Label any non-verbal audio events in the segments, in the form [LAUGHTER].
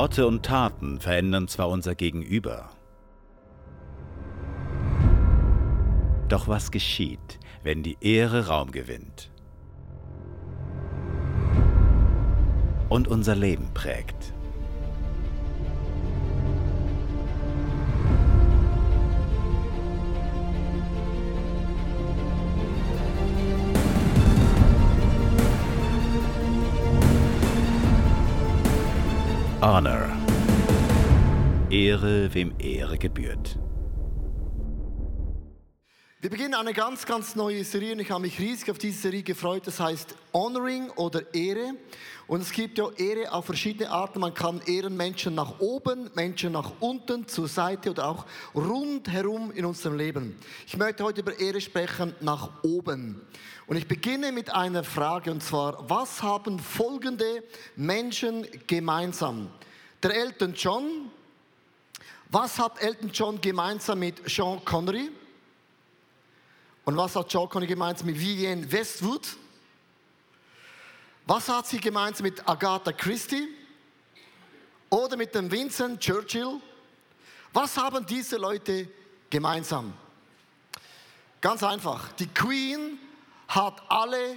Worte und Taten verändern zwar unser Gegenüber, doch was geschieht, wenn die Ehre Raum gewinnt und unser Leben prägt? Honor. Ehre, wem Ehre gebührt. Wir beginnen eine ganz, ganz neue Serie und ich habe mich riesig auf diese Serie gefreut. Das heißt Honoring oder Ehre. Und es gibt ja Ehre auf verschiedene Arten. Man kann ehren Menschen nach oben, Menschen nach unten, zur Seite oder auch rundherum in unserem Leben. Ich möchte heute über Ehre sprechen nach oben. Und ich beginne mit einer Frage und zwar, was haben folgende Menschen gemeinsam? Der Elton John, was hat Elton John gemeinsam mit Sean Connery? Und was hat Sean Connery gemeinsam mit Vivienne Westwood? Was hat sie gemeinsam mit Agatha Christie? Oder mit dem Vincent Churchill? Was haben diese Leute gemeinsam? Ganz einfach. Die Queen hat alle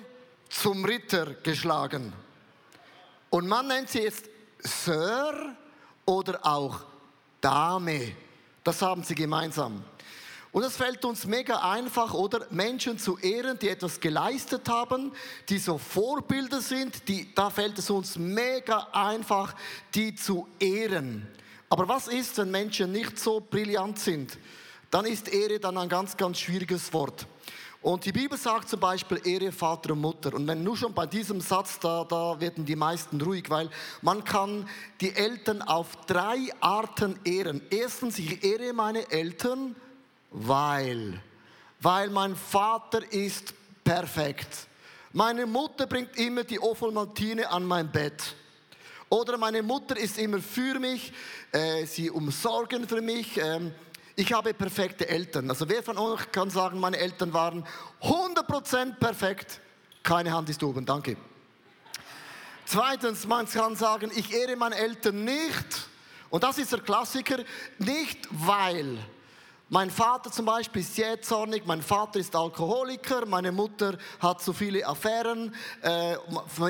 zum Ritter geschlagen. Und man nennt sie jetzt Sir oder auch Dame. Das haben sie gemeinsam. Und es fällt uns mega einfach, oder Menschen zu ehren, die etwas geleistet haben, die so Vorbilder sind, die, da fällt es uns mega einfach, die zu ehren. Aber was ist, wenn Menschen nicht so brillant sind? Dann ist Ehre dann ein ganz, ganz schwieriges Wort. Und die Bibel sagt zum Beispiel Ehre Vater und Mutter. Und wenn nur schon bei diesem Satz, da, da werden die meisten ruhig, weil man kann die Eltern auf drei Arten ehren. Erstens, ich ehre meine Eltern, weil, weil mein Vater ist perfekt. Meine Mutter bringt immer die Ofolmaltine an mein Bett. Oder meine Mutter ist immer für mich, äh, sie umsorgen für mich. Ähm, ich habe perfekte Eltern. Also wer von euch kann sagen, meine Eltern waren 100% perfekt? Keine Hand ist oben, danke. Zweitens, man kann sagen, ich ehre meine Eltern nicht. Und das ist der Klassiker, nicht weil mein Vater zum Beispiel ist jähzornig, mein Vater ist Alkoholiker, meine Mutter hat zu viele Affären, äh,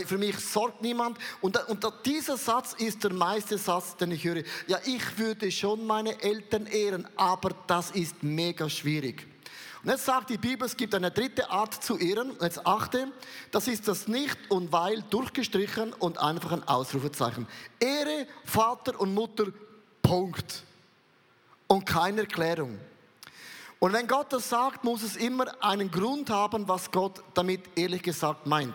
für mich sorgt niemand. Und, und dieser Satz ist der meiste Satz, den ich höre. Ja, ich würde schon meine Eltern ehren, aber das ist mega schwierig. Und jetzt sagt die Bibel, es gibt eine dritte Art zu ehren. Jetzt achte, das ist das Nicht und Weil durchgestrichen und einfach ein Ausrufezeichen. Ehre Vater und Mutter, Punkt und keine Erklärung. Und wenn Gott das sagt, muss es immer einen Grund haben, was Gott damit ehrlich gesagt meint.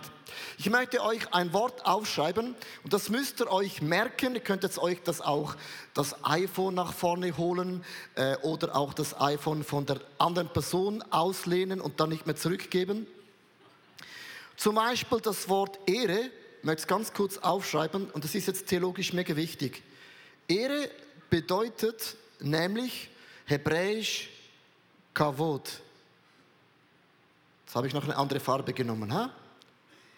Ich möchte euch ein Wort aufschreiben und das müsst ihr euch merken. Ihr könnt jetzt euch das auch das iPhone nach vorne holen äh, oder auch das iPhone von der anderen Person auslehnen und dann nicht mehr zurückgeben. Zum Beispiel das Wort Ehre, ich möchte es ganz kurz aufschreiben und das ist jetzt theologisch mega wichtig. Ehre bedeutet nämlich hebräisch Kavod. Jetzt habe ich noch eine andere Farbe genommen. Ha?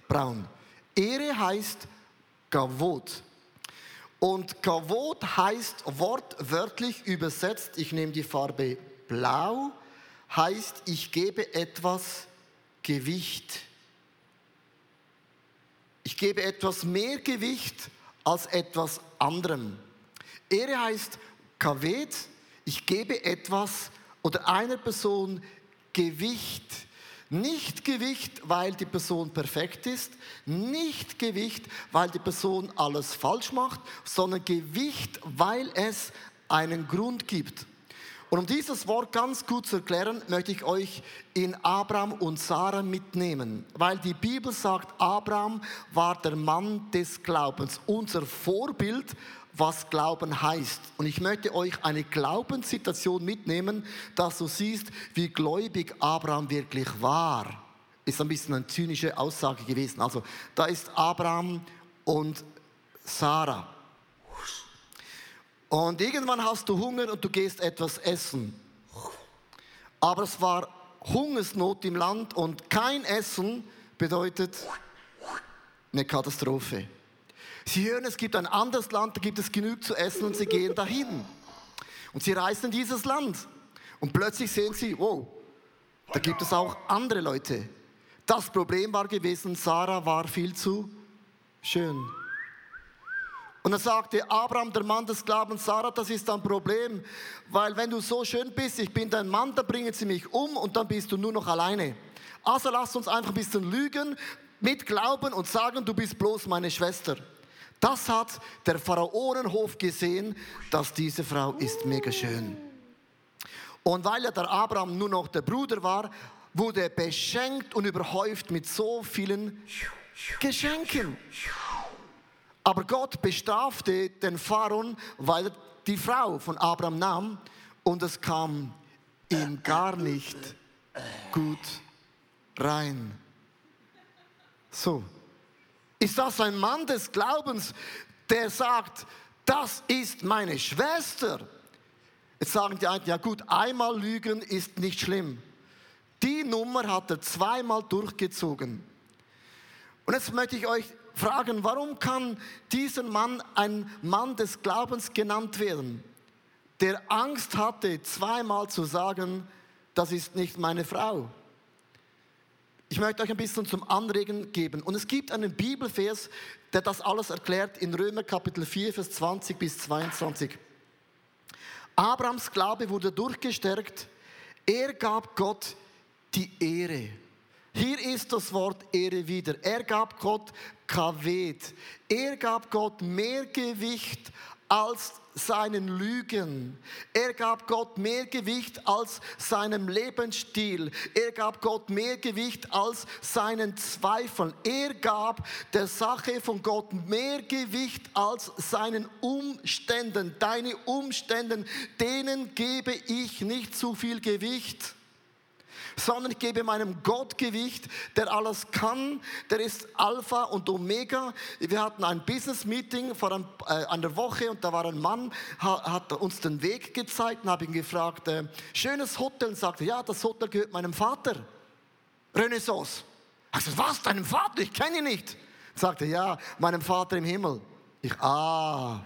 Braun. Ehre heißt Kavod. Und Kavod heißt wortwörtlich übersetzt, ich nehme die Farbe blau, heißt, ich gebe etwas Gewicht. Ich gebe etwas mehr Gewicht als etwas anderem. Ehre heißt Kaved, ich gebe etwas oder einer Person Gewicht. Nicht Gewicht, weil die Person perfekt ist, nicht Gewicht, weil die Person alles falsch macht, sondern Gewicht, weil es einen Grund gibt. Und um dieses Wort ganz gut zu erklären, möchte ich euch in Abraham und Sarah mitnehmen, weil die Bibel sagt, Abraham war der Mann des Glaubens, unser Vorbild was Glauben heißt. Und ich möchte euch eine Glaubenssituation mitnehmen, dass du siehst, wie gläubig Abraham wirklich war. Ist ein bisschen eine zynische Aussage gewesen. Also da ist Abraham und Sarah. Und irgendwann hast du Hunger und du gehst etwas essen. Aber es war Hungersnot im Land und kein Essen bedeutet eine Katastrophe. Sie hören, es gibt ein anderes Land, da gibt es genug zu essen und sie gehen dahin. Und sie reisen in dieses Land. Und plötzlich sehen sie, wow, da gibt es auch andere Leute. Das Problem war gewesen, Sarah war viel zu schön. Und dann sagte Abraham, der Mann des Glaubens, Sarah, das ist ein Problem, weil wenn du so schön bist, ich bin dein Mann, dann bringen sie mich um und dann bist du nur noch alleine. Also lass uns einfach ein bisschen lügen, mit Glauben und sagen, du bist bloß meine Schwester. Das hat der Pharaonenhof gesehen, dass diese Frau ist mega schön. Und weil ja der Abraham nur noch der Bruder war, wurde er beschenkt und überhäuft mit so vielen Geschenken. Aber Gott bestrafte den Pharaon, weil er die Frau von Abraham nahm und es kam ihm gar nicht gut rein. So, ist das ein Mann des Glaubens, der sagt, das ist meine Schwester? Jetzt sagen die einen, ja gut, einmal lügen ist nicht schlimm. Die Nummer hat er zweimal durchgezogen. Und jetzt möchte ich euch fragen, warum kann dieser Mann ein Mann des Glaubens genannt werden, der Angst hatte, zweimal zu sagen, das ist nicht meine Frau. Ich möchte euch ein bisschen zum Anregen geben. Und es gibt einen Bibelvers, der das alles erklärt in Römer Kapitel 4, Vers 20 bis 22. Abrahams Glaube wurde durchgestärkt. Er gab Gott die Ehre. Hier ist das Wort Ehre wieder. Er gab Gott Kaved. Er gab Gott mehr Gewicht als seinen Lügen. Er gab Gott mehr Gewicht als seinem Lebensstil. Er gab Gott mehr Gewicht als seinen Zweifeln. Er gab der Sache von Gott mehr Gewicht als seinen Umständen. Deine Umständen, denen gebe ich nicht zu viel Gewicht sondern ich gebe meinem Gott Gewicht, der alles kann, der ist Alpha und Omega. Wir hatten ein Business-Meeting vor ein, äh, einer Woche und da war ein Mann, ha, hat uns den Weg gezeigt und habe ihn gefragt, äh, schönes Hotel, und sagte, ja, das Hotel gehört meinem Vater. Renaissance. Ich sagte, was, deinem Vater? Ich kenne ihn nicht. Sagte, ja, meinem Vater im Himmel. Ich, ah,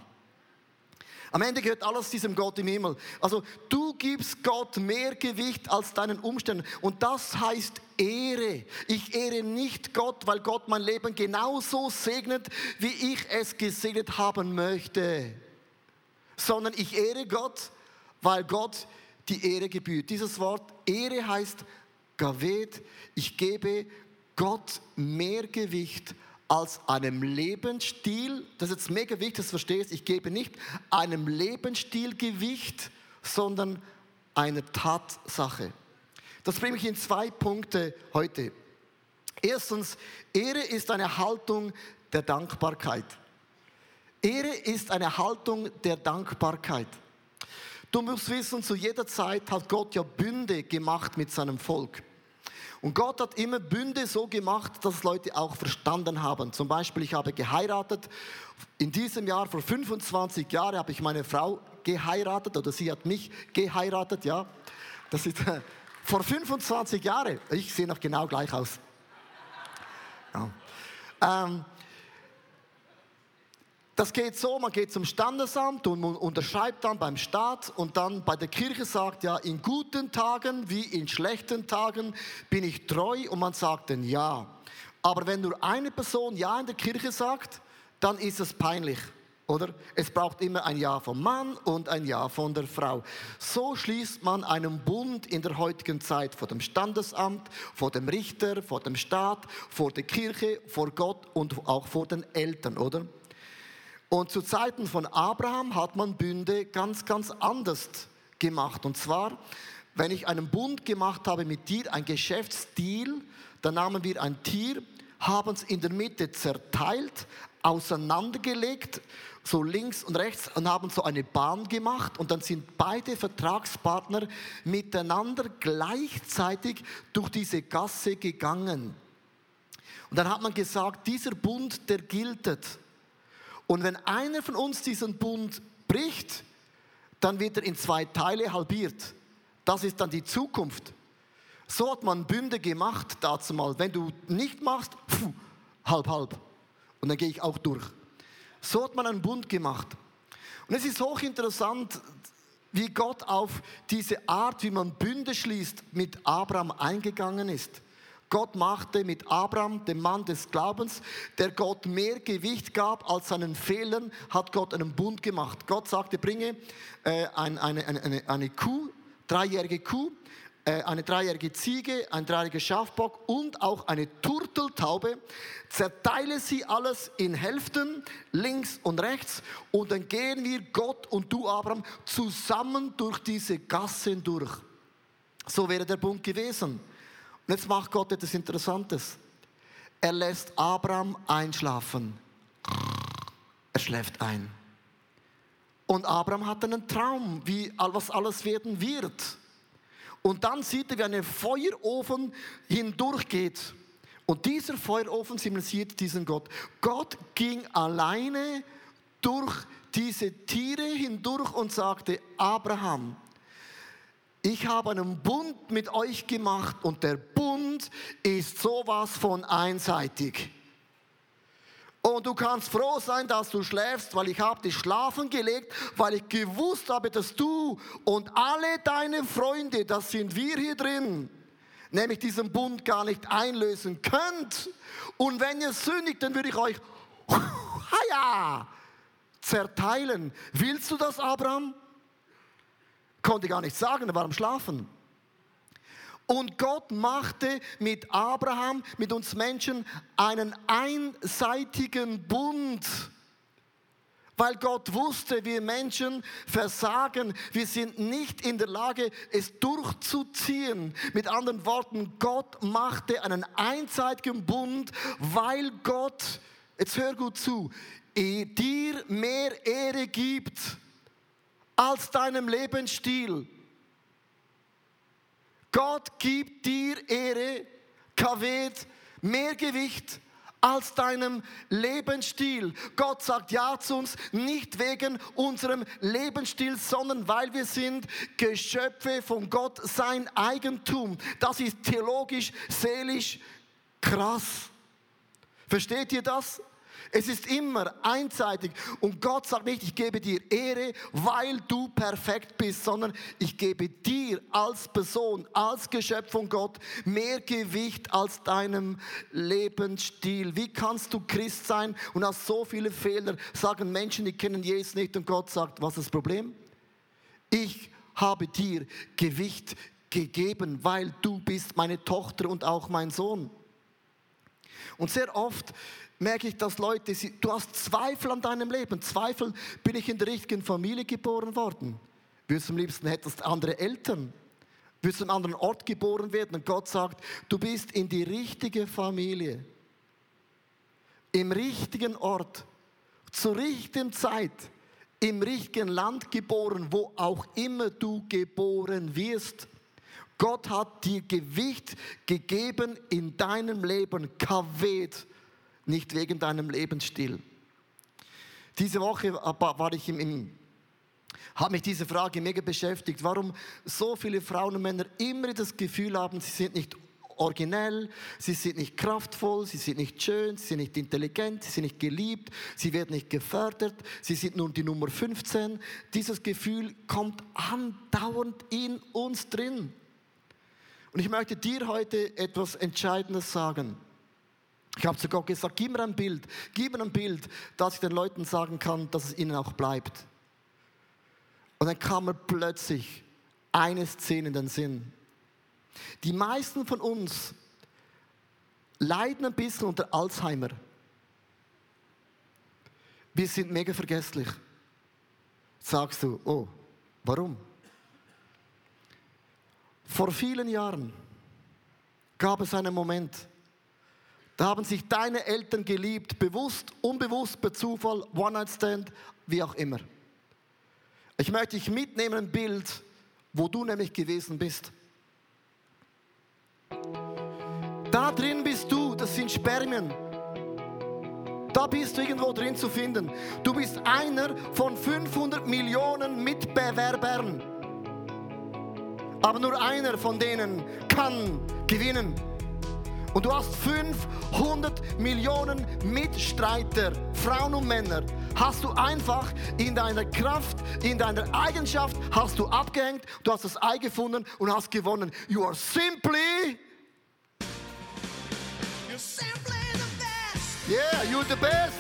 am Ende gehört alles diesem Gott im Himmel. Also du gibst Gott mehr Gewicht als deinen Umständen. Und das heißt Ehre. Ich ehre nicht Gott, weil Gott mein Leben genauso segnet, wie ich es gesegnet haben möchte. Sondern ich ehre Gott, weil Gott die Ehre gebührt. Dieses Wort Ehre heißt Gaved. Ich gebe Gott mehr Gewicht als einem Lebensstil, das ist jetzt mega wichtig, dass du verstehst, ich gebe nicht einem Lebensstil Gewicht, sondern einer Tatsache. Das bringt mich in zwei Punkte heute. Erstens, Ehre ist eine Haltung der Dankbarkeit. Ehre ist eine Haltung der Dankbarkeit. Du musst wissen, zu jeder Zeit hat Gott ja Bünde gemacht mit seinem Volk. Und Gott hat immer Bünde so gemacht, dass Leute auch verstanden haben. Zum Beispiel, ich habe geheiratet. In diesem Jahr, vor 25 Jahren, habe ich meine Frau geheiratet oder sie hat mich geheiratet, ja. Das ist äh, vor 25 Jahren. Ich sehe noch genau gleich aus. Ja. Ähm, das geht so, man geht zum Standesamt und man unterschreibt dann beim Staat und dann bei der Kirche sagt, ja, in guten Tagen wie in schlechten Tagen bin ich treu und man sagt dann ja. Aber wenn nur eine Person ja in der Kirche sagt, dann ist es peinlich. Oder? Es braucht immer ein Ja vom Mann und ein Ja von der Frau. So schließt man einen Bund in der heutigen Zeit vor dem Standesamt, vor dem Richter, vor dem Staat, vor der Kirche, vor Gott und auch vor den Eltern, oder? Und zu Zeiten von Abraham hat man Bünde ganz, ganz anders gemacht. Und zwar, wenn ich einen Bund gemacht habe mit dir, ein Geschäftsdeal, dann nahmen wir ein Tier, haben es in der Mitte zerteilt, auseinandergelegt, so links und rechts und haben so eine Bahn gemacht und dann sind beide Vertragspartner miteinander gleichzeitig durch diese Gasse gegangen. Und dann hat man gesagt, dieser Bund, der giltet. Und wenn einer von uns diesen Bund bricht, dann wird er in zwei Teile halbiert. Das ist dann die Zukunft. So hat man Bünde gemacht dazu mal. Wenn du nicht machst, pfuh, halb, halb. Und dann gehe ich auch durch. So hat man einen Bund gemacht. Und es ist hochinteressant, wie Gott auf diese Art, wie man Bünde schließt, mit Abraham eingegangen ist. Gott machte mit Abraham, dem Mann des Glaubens, der Gott mehr Gewicht gab als seinen Fehlern, hat Gott einen Bund gemacht. Gott sagte, bringe äh, eine, eine, eine, eine Kuh, dreijährige Kuh, eine dreijährige Ziege, ein dreijähriger Schafbock und auch eine Turteltaube. Zerteile sie alles in Hälften, links und rechts, und dann gehen wir, Gott und du, Abraham, zusammen durch diese Gassen durch. So wäre der Bund gewesen. Und jetzt macht Gott etwas Interessantes. Er lässt Abraham einschlafen. Er schläft ein. Und Abraham hat einen Traum, wie was alles werden wird. Und dann sieht er, wie ein Feuerofen hindurchgeht. Und dieser Feuerofen symbolisiert diesen Gott. Gott ging alleine durch diese Tiere hindurch und sagte, Abraham, ich habe einen Bund mit euch gemacht und der Bund ist sowas von einseitig. Und du kannst froh sein, dass du schläfst, weil ich habe dich schlafen gelegt, weil ich gewusst habe, dass du und alle deine Freunde, das sind wir hier drin, nämlich diesen Bund gar nicht einlösen könnt. Und wenn ihr sündigt, dann würde ich euch [LAUGHS] ja, zerteilen. Willst du das, Abraham? Konnte gar nicht sagen, er war am Schlafen. Und Gott machte mit Abraham, mit uns Menschen, einen einseitigen Bund. Weil Gott wusste, wir Menschen versagen, wir sind nicht in der Lage, es durchzuziehen. Mit anderen Worten, Gott machte einen einseitigen Bund, weil Gott, jetzt hör gut zu, dir mehr Ehre gibt als deinem Lebensstil. Gott gibt dir Ehre, Kavet, mehr Gewicht als deinem Lebensstil. Gott sagt ja zu uns, nicht wegen unserem Lebensstil, sondern weil wir sind Geschöpfe von Gott, sein Eigentum. Das ist theologisch, seelisch krass. Versteht ihr das? Es ist immer einseitig. Und Gott sagt nicht, ich gebe dir Ehre, weil du perfekt bist, sondern ich gebe dir als Person, als Geschöpf von Gott mehr Gewicht als deinem Lebensstil. Wie kannst du Christ sein und hast so viele Fehler? Sagen Menschen, die kennen Jesus nicht und Gott sagt, was ist das Problem? Ich habe dir Gewicht gegeben, weil du bist meine Tochter und auch mein Sohn. Und sehr oft merke ich, dass Leute, du hast Zweifel an deinem Leben. Zweifel, bin ich in der richtigen Familie geboren worden? Würdest du am liebsten hättest andere Eltern? Würdest du an einem anderen Ort geboren werden? Und Gott sagt, du bist in die richtige Familie. Im richtigen Ort. Zur richtigen Zeit. Im richtigen Land geboren, wo auch immer du geboren wirst. Gott hat dir Gewicht gegeben in deinem Leben. Kavet nicht wegen deinem Lebensstil. Diese Woche war ich im, im habe mich diese Frage mega beschäftigt, warum so viele Frauen und Männer immer das Gefühl haben, sie sind nicht originell, sie sind nicht kraftvoll, sie sind nicht schön, sie sind nicht intelligent, sie sind nicht geliebt, sie werden nicht gefördert, sie sind nur die Nummer 15. Dieses Gefühl kommt andauernd in uns drin. Und ich möchte dir heute etwas Entscheidendes sagen. Ich habe zu Gott gesagt, gib mir ein Bild, gib mir ein Bild, dass ich den Leuten sagen kann, dass es ihnen auch bleibt. Und dann kam mir plötzlich eine Szene in den Sinn. Die meisten von uns leiden ein bisschen unter Alzheimer. Wir sind mega vergesslich. Sagst du, oh, warum? Vor vielen Jahren gab es einen Moment, da haben sich deine Eltern geliebt, bewusst, unbewusst, per Zufall, One-Night-Stand, wie auch immer. Ich möchte dich mitnehmen, ein Bild, wo du nämlich gewesen bist. Da drin bist du, das sind Spermien. Da bist du irgendwo drin zu finden. Du bist einer von 500 Millionen Mitbewerbern. Aber nur einer von denen kann gewinnen. Und du hast 500 Millionen Mitstreiter, Frauen und Männer. hast du einfach in deiner Kraft, in deiner Eigenschaft, hast du abgehängt, du hast das Ei gefunden und hast gewonnen. You are simply, You're simply the best. yeah, you're the best.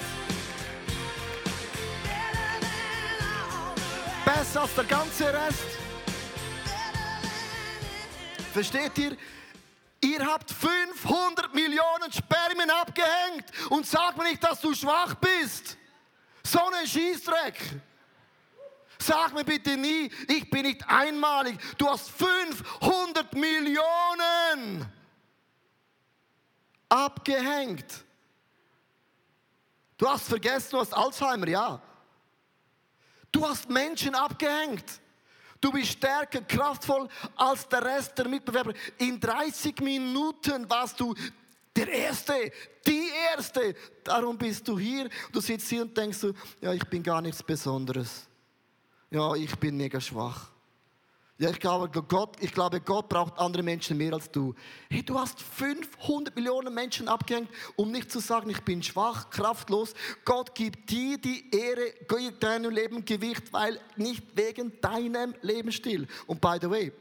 Besser als der ganze Rest. Versteht ihr? Ihr habt 500 Millionen Spermien abgehängt und sag mir nicht, dass du schwach bist. So ein Schießdreck. Sag mir bitte nie, ich bin nicht einmalig. Du hast 500 Millionen abgehängt. Du hast vergessen, du hast Alzheimer, ja. Du hast Menschen abgehängt. Du bist stärker, kraftvoll als der Rest der Mitbewerber. In 30 Minuten warst du der Erste, die Erste. Darum bist du hier. Du sitzt hier und denkst ja, ich bin gar nichts Besonderes. Ja, ich bin mega schwach. Ja, ich glaube, Gott, ich glaube, Gott braucht andere Menschen mehr als du. Hey, du hast 500 Millionen Menschen abgehängt, um nicht zu sagen, ich bin schwach, kraftlos. Gott gibt dir die Ehre, deinem Leben Gewicht, weil nicht wegen deinem Lebensstil. Und by the way,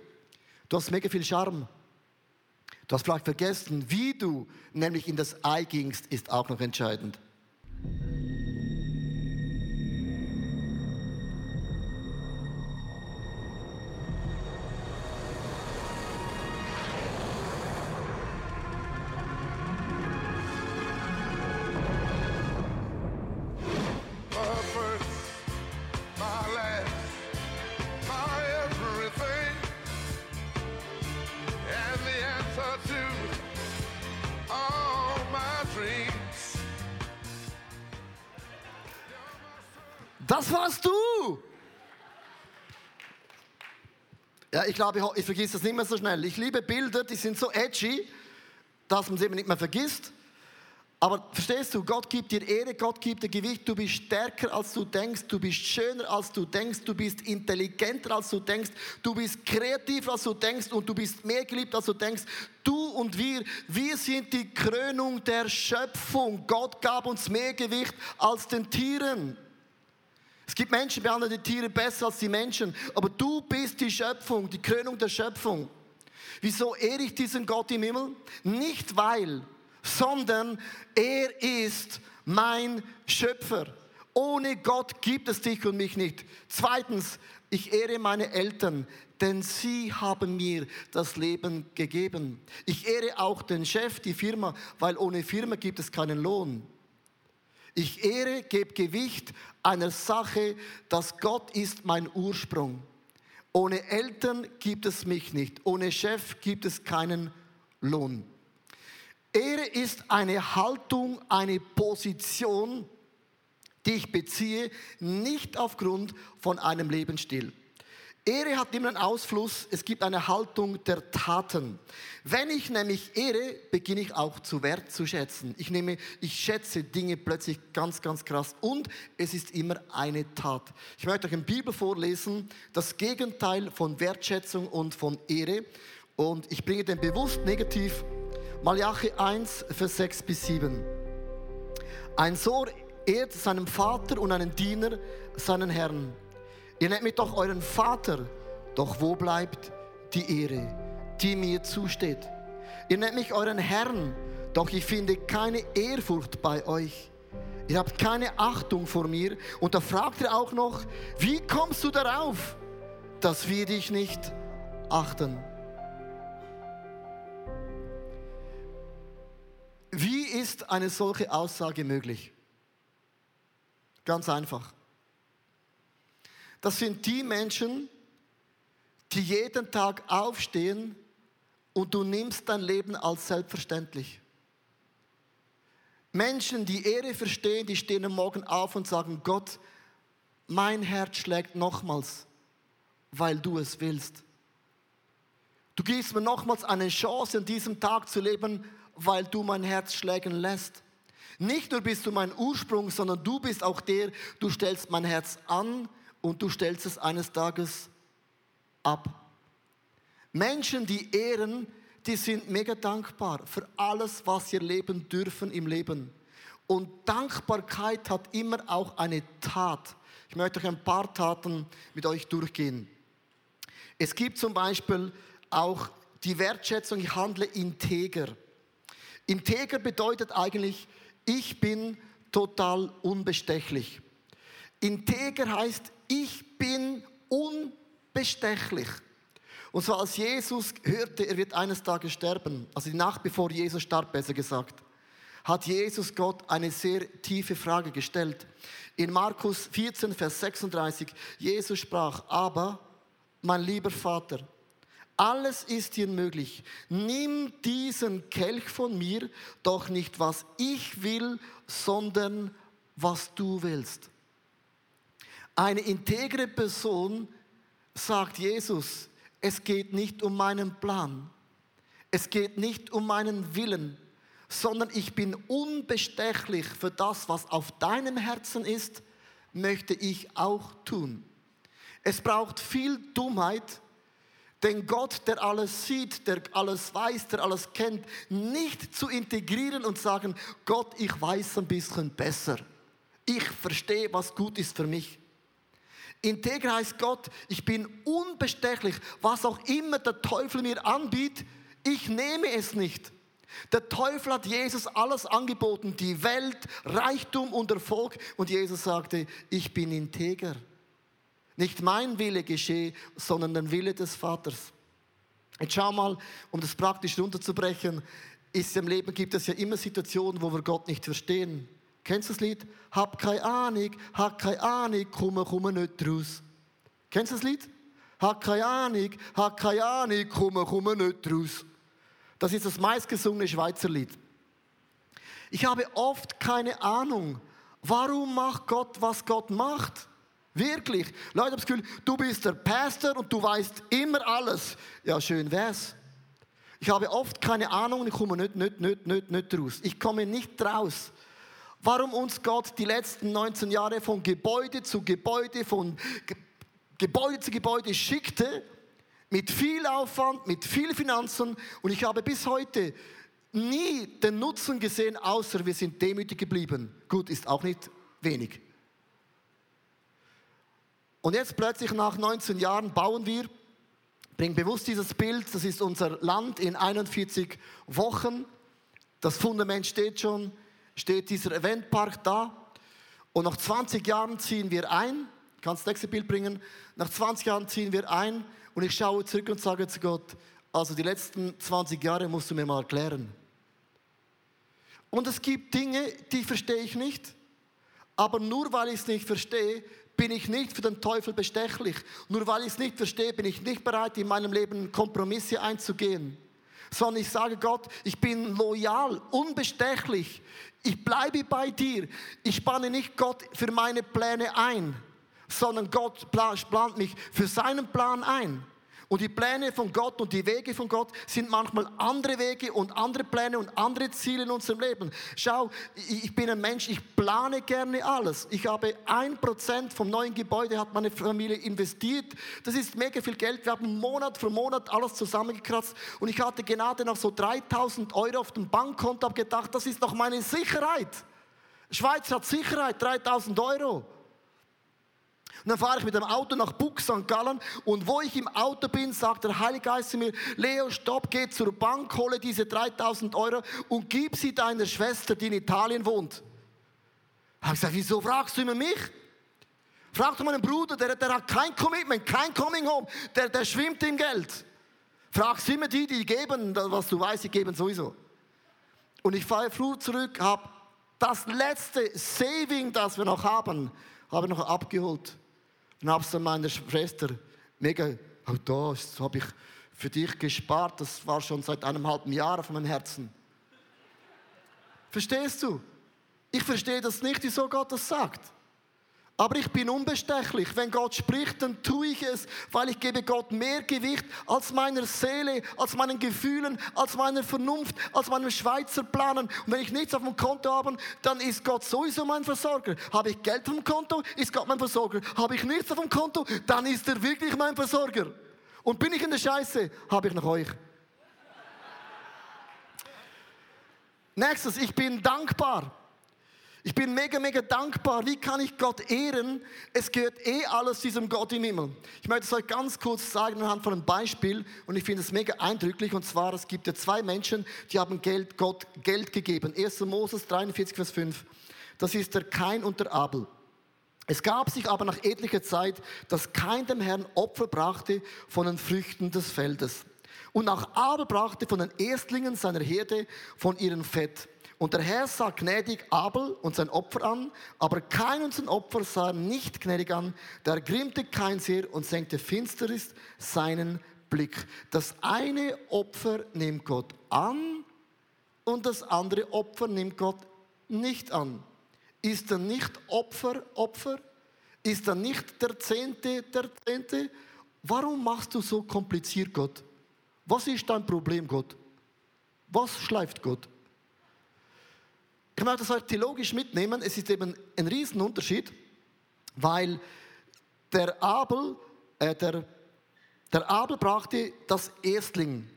du hast mega viel Charme. Du hast vielleicht vergessen, wie du nämlich in das Ei gingst, ist auch noch entscheidend. Ich glaube, ich vergesse das nicht mehr so schnell. Ich liebe Bilder, die sind so edgy, dass man sie eben nicht mehr vergisst. Aber verstehst du, Gott gibt dir Ehre, Gott gibt dir Gewicht, du bist stärker als du denkst, du bist schöner als du denkst, du bist intelligenter als du denkst, du bist kreativer als du denkst und du bist mehr geliebt als du denkst. Du und wir, wir sind die Krönung der Schöpfung. Gott gab uns mehr Gewicht als den Tieren. Es gibt Menschen, die behandeln die Tiere besser als die Menschen, aber du bist die Schöpfung, die Krönung der Schöpfung. Wieso ehre ich diesen Gott im Himmel? Nicht weil, sondern er ist mein Schöpfer. Ohne Gott gibt es dich und mich nicht. Zweitens, ich ehre meine Eltern, denn sie haben mir das Leben gegeben. Ich ehre auch den Chef, die Firma, weil ohne Firma gibt es keinen Lohn. Ich ehre, gebe Gewicht einer Sache, dass Gott ist mein Ursprung. Ohne Eltern gibt es mich nicht. Ohne Chef gibt es keinen Lohn. Ehre ist eine Haltung, eine Position, die ich beziehe, nicht aufgrund von einem Lebensstil. Ehre hat immer einen Ausfluss, es gibt eine Haltung der Taten. Wenn ich nämlich ehre, beginne ich auch zu wertzuschätzen. Ich nehme, ich schätze Dinge plötzlich ganz, ganz krass und es ist immer eine Tat. Ich möchte euch in Bibel vorlesen, das Gegenteil von Wertschätzung und von Ehre und ich bringe den bewusst negativ. Malachi 1, Vers 6 bis 7. Ein Sohn ehrt seinen Vater und einen Diener seinen Herrn. Ihr nennt mich doch euren Vater, doch wo bleibt die Ehre, die mir zusteht? Ihr nennt mich euren Herrn, doch ich finde keine Ehrfurcht bei euch. Ihr habt keine Achtung vor mir. Und da fragt ihr auch noch, wie kommst du darauf, dass wir dich nicht achten? Wie ist eine solche Aussage möglich? Ganz einfach. Das sind die Menschen, die jeden Tag aufstehen und du nimmst dein Leben als selbstverständlich. Menschen, die Ehre verstehen, die stehen am Morgen auf und sagen, Gott, mein Herz schlägt nochmals, weil du es willst. Du gibst mir nochmals eine Chance, an diesem Tag zu leben, weil du mein Herz schlägen lässt. Nicht nur bist du mein Ursprung, sondern du bist auch der, du stellst mein Herz an und du stellst es eines Tages ab. Menschen, die ehren, die sind mega dankbar für alles, was sie erleben dürfen im Leben. Und Dankbarkeit hat immer auch eine Tat. Ich möchte euch ein paar Taten mit euch durchgehen. Es gibt zum Beispiel auch die Wertschätzung, ich handle integer. Integer bedeutet eigentlich, ich bin total unbestechlich. Integer heißt, ich bin unbestechlich. Und zwar als Jesus hörte, er wird eines Tages sterben, also die Nacht bevor Jesus starb, besser gesagt, hat Jesus Gott eine sehr tiefe Frage gestellt. In Markus 14, Vers 36, Jesus sprach, aber mein lieber Vater, alles ist dir möglich. Nimm diesen Kelch von mir, doch nicht was ich will, sondern was du willst. Eine integre Person sagt Jesus, es geht nicht um meinen Plan, es geht nicht um meinen Willen, sondern ich bin unbestechlich für das, was auf deinem Herzen ist, möchte ich auch tun. Es braucht viel Dummheit, den Gott, der alles sieht, der alles weiß, der alles kennt, nicht zu integrieren und sagen, Gott, ich weiß ein bisschen besser. Ich verstehe, was gut ist für mich. Integer heißt Gott, ich bin unbestechlich. Was auch immer der Teufel mir anbietet, ich nehme es nicht. Der Teufel hat Jesus alles angeboten, die Welt, Reichtum und Erfolg. Und Jesus sagte, ich bin integer. Nicht mein Wille geschehe, sondern der Wille des Vaters. Jetzt schau mal, um das praktisch runterzubrechen, ist im Leben gibt es ja immer Situationen, wo wir Gott nicht verstehen. Kennst du das Lied? Hab keine Ahnung, hab keine Ahnung, komme, komme nicht raus. Kennst du das Lied? Hab keine Ahnung, hab keine Ahnung, komme, komme nicht raus. Das ist das meistgesungene Schweizer Lied. Ich habe oft keine Ahnung, warum macht Gott, was Gott macht. Wirklich. Leute haben das Gefühl, du bist der Pastor und du weißt immer alles. Ja, schön wär's. Ich habe oft keine Ahnung ich komme nicht, nicht, nicht, nicht, nicht raus. Ich komme nicht raus. Warum uns Gott die letzten 19 Jahre von Gebäude zu Gebäude, von Ge Gebäude zu Gebäude schickte, mit viel Aufwand, mit viel Finanzen und ich habe bis heute nie den Nutzen gesehen, außer wir sind demütig geblieben. Gut, ist auch nicht wenig. Und jetzt plötzlich nach 19 Jahren bauen wir, bring bewusst dieses Bild, das ist unser Land in 41 Wochen. Das Fundament steht schon, steht dieser Eventpark da. Und nach 20 Jahren ziehen wir ein. Kannst das nächste Bild bringen? Nach 20 Jahren ziehen wir ein und ich schaue zurück und sage zu Gott, also die letzten 20 Jahre musst du mir mal erklären. Und es gibt Dinge, die verstehe ich nicht. Aber nur weil ich es nicht verstehe, bin ich nicht für den Teufel bestechlich. Nur weil ich es nicht verstehe, bin ich nicht bereit, in meinem Leben Kompromisse einzugehen. Sondern ich sage Gott, ich bin loyal, unbestechlich. Ich bleibe bei dir. Ich spanne nicht Gott für meine Pläne ein, sondern Gott plant mich für seinen Plan ein. Und die Pläne von Gott und die Wege von Gott sind manchmal andere Wege und andere Pläne und andere Ziele in unserem Leben. Schau, ich bin ein Mensch, ich plane gerne alles. Ich habe ein Prozent vom neuen Gebäude hat meine Familie investiert. Das ist mega viel Geld. Wir haben Monat für Monat alles zusammengekratzt und ich hatte gerade noch so 3000 Euro auf dem Bankkonto, habe gedacht, das ist doch meine Sicherheit. Schweiz hat Sicherheit, 3000 Euro. Und dann fahre ich mit dem Auto nach Buch St. Gallen und wo ich im Auto bin, sagt der Heilige Geist zu mir, Leo, stopp, geh zur Bank, hole diese 3000 Euro und gib sie deiner Schwester, die in Italien wohnt. Da habe ich gesagt, wieso fragst du immer mich? Frag doch meinen Bruder, der, der hat kein Commitment, kein Coming Home, der, der schwimmt im Geld. Fragst immer die, die geben, was du weißt, die geben sowieso. Und ich fahre früh zurück, habe das letzte Saving, das wir noch haben, habe ich noch abgeholt. Es dann meiner Schwester mega, oh, das habe ich für dich gespart, das war schon seit einem halben Jahr auf meinem Herzen. Verstehst du? Ich verstehe das nicht, wieso Gott das sagt. Aber ich bin unbestechlich. Wenn Gott spricht, dann tue ich es, weil ich gebe Gott mehr Gewicht als meiner Seele, als meinen Gefühlen, als meiner Vernunft, als meinem Schweizer Planen. Und wenn ich nichts auf dem Konto habe, dann ist Gott sowieso mein Versorger. Habe ich Geld auf dem Konto, ist Gott mein Versorger. Habe ich nichts auf dem Konto, dann ist er wirklich mein Versorger. Und bin ich in der Scheiße, habe ich noch euch. Nächstes, ich bin dankbar. Ich bin mega, mega dankbar. Wie kann ich Gott ehren? Es gehört eh alles diesem Gott im Himmel. Ich möchte es euch ganz kurz sagen anhand von einem Beispiel und ich finde es mega eindrücklich. Und zwar, es gibt ja zwei Menschen, die haben Geld, Gott Geld gegeben. 1. Moses 43, Vers 5. Das ist der Kain und der Abel. Es gab sich aber nach etlicher Zeit, dass kein dem Herrn Opfer brachte von den Früchten des Feldes. Und nach Abel brachte von den Erstlingen seiner Herde von ihrem Fett. Und der Herr sah gnädig Abel und sein Opfer an, aber kein und sein Opfer sah nicht gnädig an. Da ergrimmte kein sehr und senkte finsteres seinen Blick. Das eine Opfer nimmt Gott an und das andere Opfer nimmt Gott nicht an. Ist er nicht Opfer, Opfer? Ist er nicht der Zehnte, der Zehnte? Warum machst du so kompliziert, Gott? Was ist dein Problem, Gott? Was schleift Gott? Ich möchte das euch theologisch mitnehmen. Es ist eben ein Riesenunterschied, weil der Abel, äh, der, der Abel brachte das Erstling.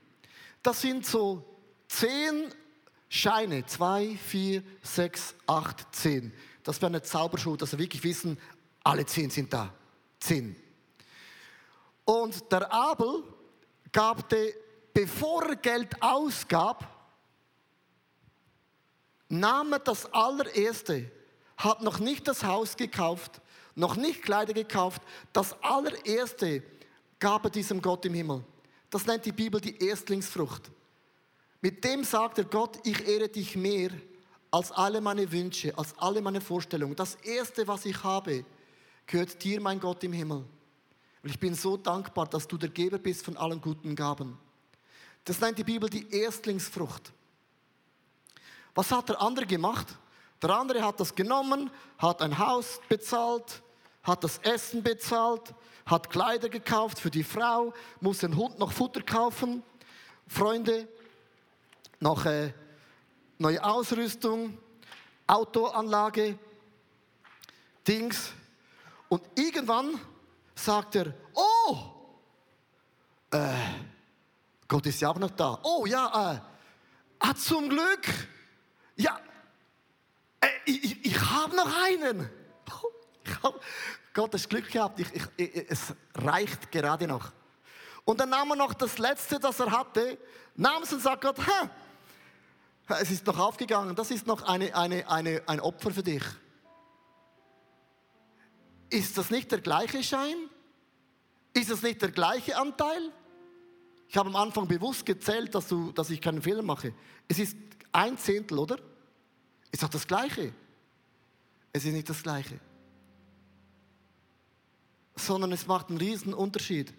Das sind so zehn Scheine. Zwei, vier, sechs, acht, zehn. Das wäre eine Zauberschuh, dass wir wirklich wissen, alle zehn sind da. Zehn. Und der Abel gabte, bevor er Geld ausgab, nahm er das allererste, hat noch nicht das Haus gekauft, noch nicht Kleider gekauft, das allererste gab er diesem Gott im Himmel. Das nennt die Bibel die Erstlingsfrucht. Mit dem sagt er Gott, ich ehre dich mehr als alle meine Wünsche, als alle meine Vorstellungen. Das erste, was ich habe, gehört dir, mein Gott im Himmel. Und ich bin so dankbar, dass du der Geber bist von allen guten Gaben. Das nennt die Bibel die Erstlingsfrucht. Was hat der andere gemacht? Der andere hat das genommen, hat ein Haus bezahlt, hat das Essen bezahlt, hat Kleider gekauft für die Frau, muss den Hund noch Futter kaufen, Freunde, noch äh, neue Ausrüstung, Autoanlage, Dings. Und irgendwann sagt er, oh, äh, Gott ist ja auch noch da. Oh ja, äh, ah, zum Glück. Ja, äh, ich, ich, habe noch einen. [LAUGHS] Ich hab, Gott hat Glück gehabt, ich, ich, es reicht gerade noch. Und dann nahm er noch das Letzte, das er hatte, nahm es und sagt Gott, Hä, es ist noch aufgegangen, das ist noch eine, eine, eine, ein Opfer für dich. Ist das nicht der gleiche Schein? Ist das nicht der gleiche Anteil? Ich habe am Anfang bewusst gezählt, dass, du, dass ich keinen Fehler mache. Es ist ein Zehntel, oder? Ist doch das Gleiche. Es ist nicht das Gleiche. Sondern es macht einen riesen Unterschied,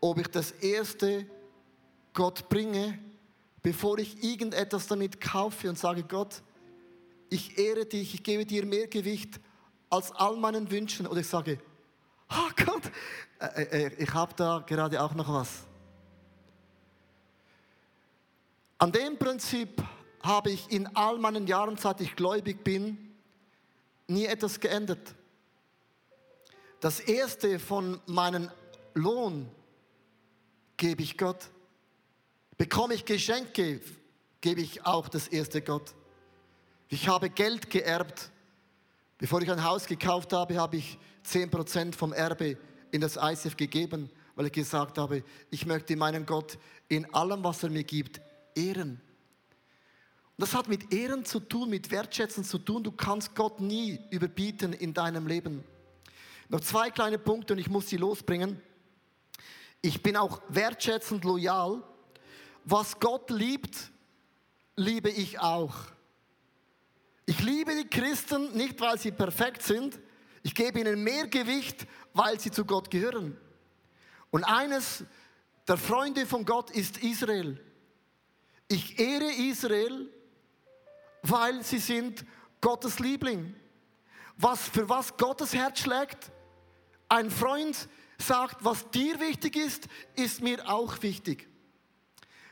ob ich das erste Gott bringe, bevor ich irgendetwas damit kaufe und sage, Gott, ich ehre dich, ich gebe dir mehr Gewicht als all meinen Wünschen. Oder ich sage, oh Gott, äh, äh, ich habe da gerade auch noch was. An dem Prinzip habe ich in all meinen Jahren, seit ich gläubig bin, nie etwas geändert. Das erste von meinem Lohn gebe ich Gott. Bekomme ich Geschenke, gebe ich auch das erste Gott. Ich habe Geld geerbt. Bevor ich ein Haus gekauft habe, habe ich 10% vom Erbe in das ICF gegeben, weil ich gesagt habe, ich möchte meinen Gott in allem, was er mir gibt, ehren. Und das hat mit Ehren zu tun, mit Wertschätzen zu tun. Du kannst Gott nie überbieten in deinem Leben. Noch zwei kleine Punkte und ich muss sie losbringen. Ich bin auch wertschätzend loyal. Was Gott liebt, liebe ich auch. Ich liebe die Christen nicht, weil sie perfekt sind. Ich gebe ihnen mehr Gewicht, weil sie zu Gott gehören. Und eines der Freunde von Gott ist Israel. Ich ehre Israel, weil sie sind Gottes Liebling. Was, für was Gottes Herz schlägt, ein Freund sagt, was dir wichtig ist, ist mir auch wichtig.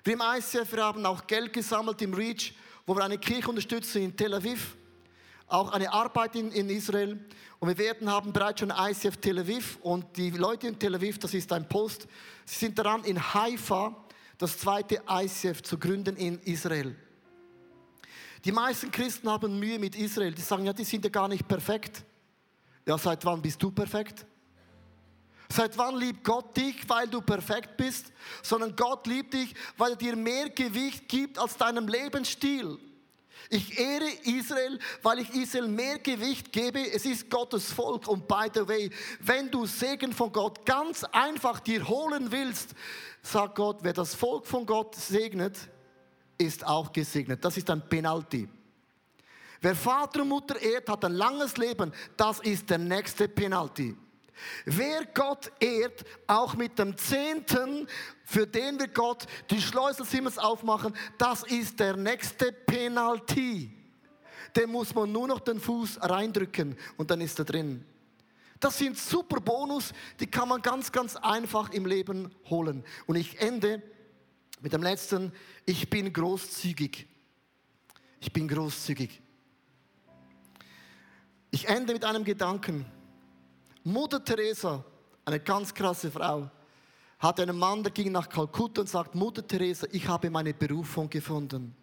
Wir im ICF wir haben auch Geld gesammelt im Reach, wo wir eine Kirche unterstützen in Tel Aviv, auch eine Arbeit in, in Israel. Und wir werden haben bereits schon ICF Tel Aviv und die Leute in Tel Aviv, das ist ein Post, sie sind daran in Haifa das zweite ICF zu gründen in Israel. Die meisten Christen haben Mühe mit Israel. Die sagen, ja, die sind ja gar nicht perfekt. Ja, seit wann bist du perfekt? Seit wann liebt Gott dich, weil du perfekt bist? Sondern Gott liebt dich, weil er dir mehr Gewicht gibt als deinem Lebensstil. Ich ehre Israel, weil ich Israel mehr Gewicht gebe. Es ist Gottes Volk. Und by the way, wenn du Segen von Gott ganz einfach dir holen willst, sagt Gott, wer das Volk von Gott segnet, ist auch gesegnet. Das ist ein Penalty. Wer Vater und Mutter ehrt, hat ein langes Leben. Das ist der nächste Penalty. Wer Gott ehrt, auch mit dem Zehnten, für den wir Gott die Schleusel des aufmachen, das ist der nächste Penalty. Dem muss man nur noch den Fuß reindrücken und dann ist er drin. Das sind super Bonus, die kann man ganz, ganz einfach im Leben holen. Und ich ende mit dem letzten, ich bin großzügig. Ich bin großzügig. Ich ende mit einem Gedanken. Mutter Teresa, eine ganz krasse Frau, hatte einen Mann, der ging nach Kalkutta und sagt, Mutter Teresa, ich habe meine Berufung gefunden.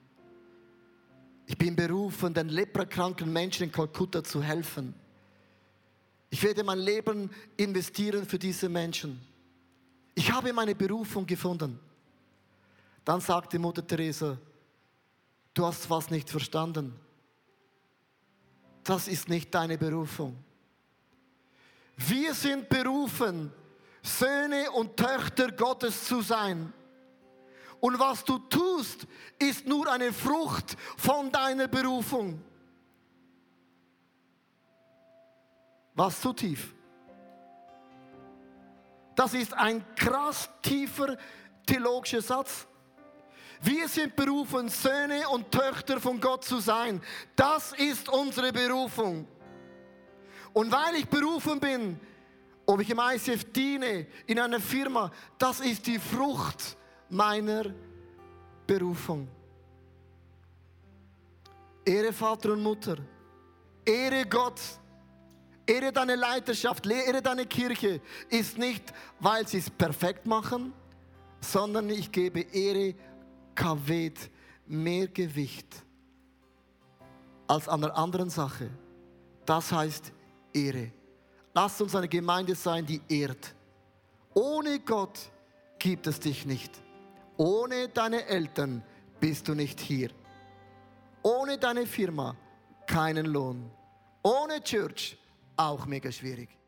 Ich bin berufen, den leprakranken Menschen in Kalkutta zu helfen. Ich werde mein Leben investieren für diese Menschen. Ich habe meine Berufung gefunden. Dann sagte Mutter Teresa, du hast was nicht verstanden. Das ist nicht deine Berufung. Wir sind berufen, Söhne und Töchter Gottes zu sein. Und was du tust, ist nur eine Frucht von deiner Berufung. Was zu tief? Das ist ein krass tiefer theologischer Satz. Wir sind berufen, Söhne und Töchter von Gott zu sein. Das ist unsere Berufung. Und weil ich berufen bin, ob ich im ICF diene, in einer Firma, das ist die Frucht meiner Berufung. Ehre Vater und Mutter. Ehre Gott. Ehre deine Leiterschaft, ehre deine Kirche. Ist nicht, weil sie es perfekt machen, sondern ich gebe Ehre Kaved mehr Gewicht als an einer anderen Sache. Das heißt Ehre. Lass uns eine Gemeinde sein, die ehrt. Ohne Gott gibt es dich nicht. Ohne deine Eltern bist du nicht hier. Ohne deine Firma keinen Lohn. Ohne Church auch mega schwierig.